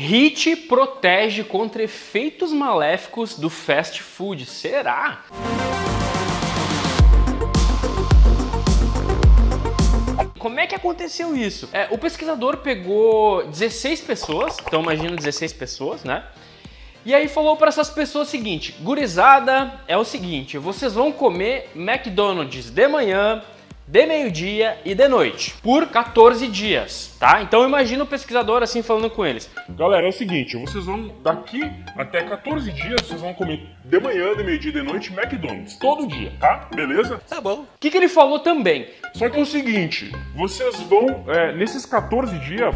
HIT protege contra efeitos maléficos do fast food. Será? Como é que aconteceu isso? É, o pesquisador pegou 16 pessoas, então imagina 16 pessoas, né? E aí falou para essas pessoas o seguinte: gurizada, é o seguinte, vocês vão comer McDonald's de manhã, de meio-dia e de noite, por 14 dias, tá? Então imagina o pesquisador assim falando com eles. Galera, é o seguinte, vocês vão daqui até 14 dias, vocês vão comer de manhã, de meio-dia e de noite McDonald's, todo dia, tá? Beleza? Tá bom. O que, que ele falou também? Só que é o seguinte, vocês vão, é, nesses 14 dias,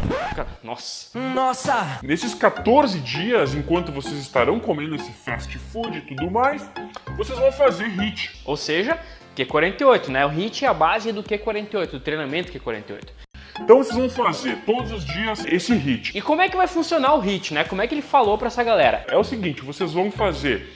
Nossa. Nossa! nesses 14 dias, enquanto vocês estarão comendo esse fast food e tudo mais, vocês vão fazer HIT. Ou seja, Q48, né? O HIT é a base do Q48, do treinamento Q48. Então vocês vão fazer todos os dias esse HIT. E como é que vai funcionar o HIT, né? Como é que ele falou para essa galera? É o seguinte, vocês vão fazer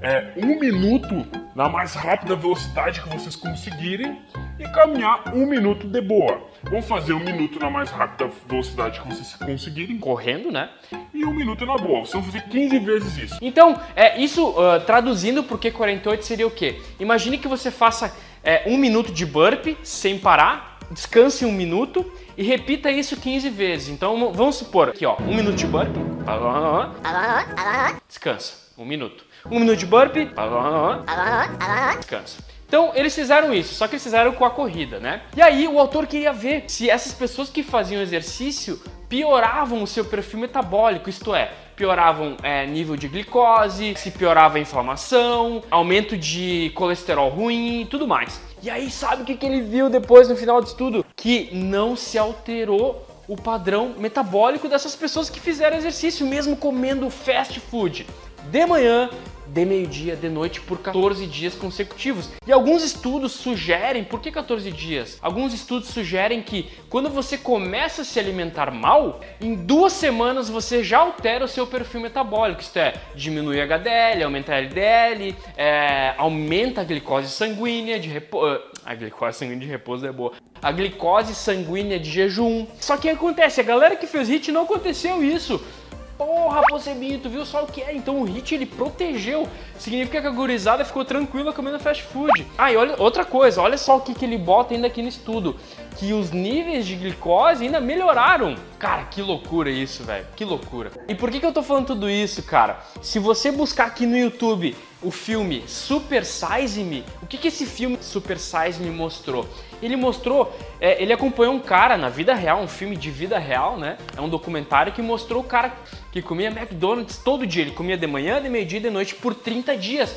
é, um minuto na mais rápida velocidade que vocês conseguirem e caminhar um minuto de boa. Vão fazer um minuto na mais rápida velocidade que vocês conseguirem Correndo, né? e um minuto na boa. Vocês vão fazer 15 vezes isso. Então, é, isso ah, traduzindo por Q48 seria o quê? Imagine que você faça é, um minuto de burp sem parar, descanse um minuto e repita isso 15 vezes. Então vamos supor aqui, ó, um minuto de burp, descansa, um minuto. Um minuto de burp, descansa. Então eles fizeram isso, só que eles fizeram com a corrida, né? E aí o autor queria ver se essas pessoas que faziam exercício pioravam o seu perfil metabólico, isto é, pioravam é, nível de glicose, se piorava a inflamação, aumento de colesterol ruim e tudo mais. E aí sabe o que, que ele viu depois no final do estudo? Que não se alterou o padrão metabólico dessas pessoas que fizeram exercício, mesmo comendo fast food. De manhã, de meio-dia, de noite, por 14 dias consecutivos. E alguns estudos sugerem, por que 14 dias? Alguns estudos sugerem que quando você começa a se alimentar mal, em duas semanas você já altera o seu perfil metabólico, isto é, diminui HDL, aumenta a LDL, é, aumenta a glicose sanguínea de repouso. A glicose sanguínea de repouso é boa. A glicose sanguínea de jejum. Só que acontece, a galera que fez HIT não aconteceu isso. Porra, Pocebinho, tu viu só o que é? Então o HIT ele protegeu. Significa que a gurizada ficou tranquila comendo fast food. Ah, e olha outra coisa, olha só o que, que ele bota ainda aqui no estudo. Que os níveis de glicose ainda melhoraram. Cara, que loucura isso, velho. Que loucura. E por que, que eu tô falando tudo isso, cara? Se você buscar aqui no YouTube o filme Super Size Me, o que, que esse filme Super Size Me mostrou? Ele mostrou, é, ele acompanhou um cara na vida real, um filme de vida real, né? É um documentário que mostrou o cara que comia McDonald's todo dia. Ele comia de manhã, de meio-dia e de noite por 30 dias.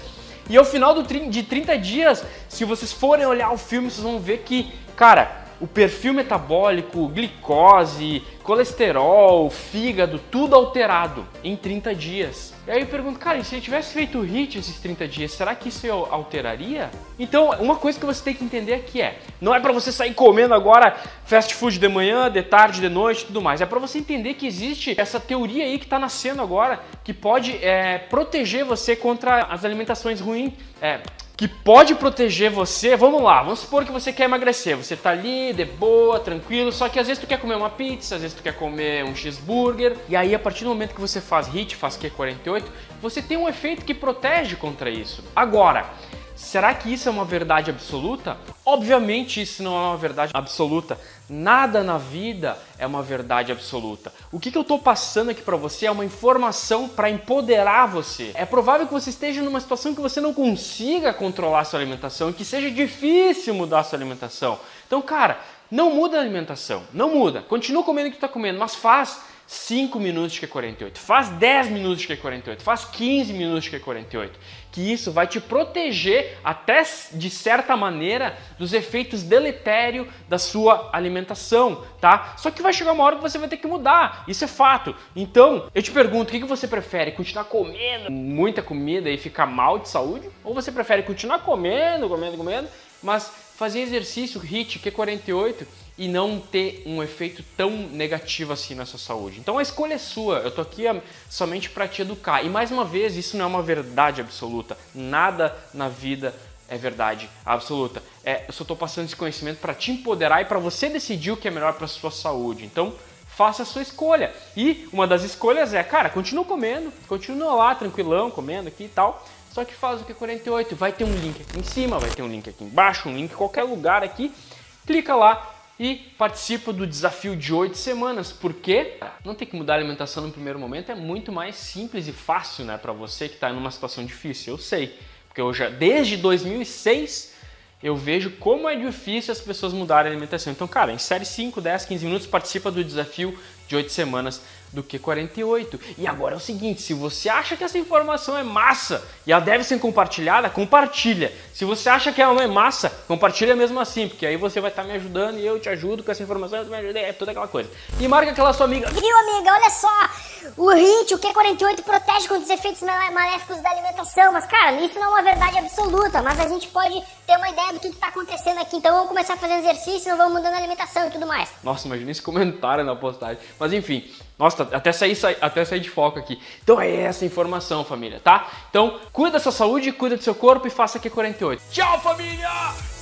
E ao final de 30 dias, se vocês forem olhar o filme, vocês vão ver que, cara, o perfil metabólico, glicose, colesterol, fígado, tudo alterado em 30 dias. E aí eu pergunto, cara, se ele tivesse feito o HIT esses 30 dias, será que isso alteraria? Então, uma coisa que você tem que entender aqui é, não é para você sair comendo agora fast food de manhã, de tarde, de noite, tudo mais. É para você entender que existe essa teoria aí que está nascendo agora, que pode é, proteger você contra as alimentações ruins. É, que pode proteger você. Vamos lá, vamos supor que você quer emagrecer. Você tá ali, de boa, tranquilo, só que às vezes tu quer comer uma pizza, às vezes tu quer comer um cheeseburger. E aí, a partir do momento que você faz HIT, faz Q48, você tem um efeito que protege contra isso. Agora, Será que isso é uma verdade absoluta? Obviamente isso não é uma verdade absoluta. Nada na vida é uma verdade absoluta. O que, que eu estou passando aqui para você é uma informação para empoderar você. É provável que você esteja numa situação que você não consiga controlar sua alimentação e que seja difícil mudar sua alimentação. Então, cara, não muda a alimentação, não muda. Continua comendo o que está comendo, mas faz 5 minutos de Q48, faz 10 minutos de Q48, faz 15 minutos de Q48, que isso vai te proteger até de certa maneira dos efeitos deletérios da sua alimentação, tá? Só que vai chegar uma hora que você vai ter que mudar, isso é fato. Então, eu te pergunto, o que você prefere? Continuar comendo muita comida e ficar mal de saúde? Ou você prefere continuar comendo, comendo, comendo, mas fazer exercício, HIIT, Q48 e não ter um efeito tão negativo assim na sua saúde. Então a escolha é sua, eu tô aqui ah, somente para te educar. E mais uma vez, isso não é uma verdade absoluta. Nada na vida é verdade absoluta. É, eu só tô passando esse conhecimento para te empoderar e para você decidir o que é melhor para sua saúde. Então, faça a sua escolha. E uma das escolhas é, cara, continua comendo, continua lá tranquilão, comendo aqui e tal. Só que faz o Q48, vai ter um link aqui em cima, vai ter um link aqui embaixo, um link em qualquer lugar aqui. Clica lá e participa do desafio de 8 semanas, porque não tem que mudar a alimentação no primeiro momento, é muito mais simples e fácil, né, para você que está numa situação difícil. Eu sei, porque eu já desde 2006 eu vejo como é difícil as pessoas mudarem a alimentação. Então, cara, em série 5, 10, 15 minutos participa do desafio de 8 semanas do que 48. E agora é o seguinte, se você acha que essa informação é massa e ela deve ser compartilhada, compartilha. Se você acha que ela não é massa, compartilha mesmo assim, porque aí você vai estar me ajudando e eu te ajudo com essa informação, eu me ajudei, é toda aquela coisa. E marca aquela sua amiga. Viu, amiga? Olha só! O HIT, o Q48 protege contra os efeitos maléficos da alimentação, mas cara, isso não é uma verdade absoluta, mas a gente pode ter uma ideia do que está acontecendo aqui. Então vamos começar a fazer exercício, não vamos mudando a alimentação e tudo mais. Nossa, imagina esse comentário na postagem. Mas enfim, nossa, até sair, até sair de foco aqui. Então é essa informação, família, tá? Então cuida da sua saúde, cuida do seu corpo e faça Q48. Tchau, família!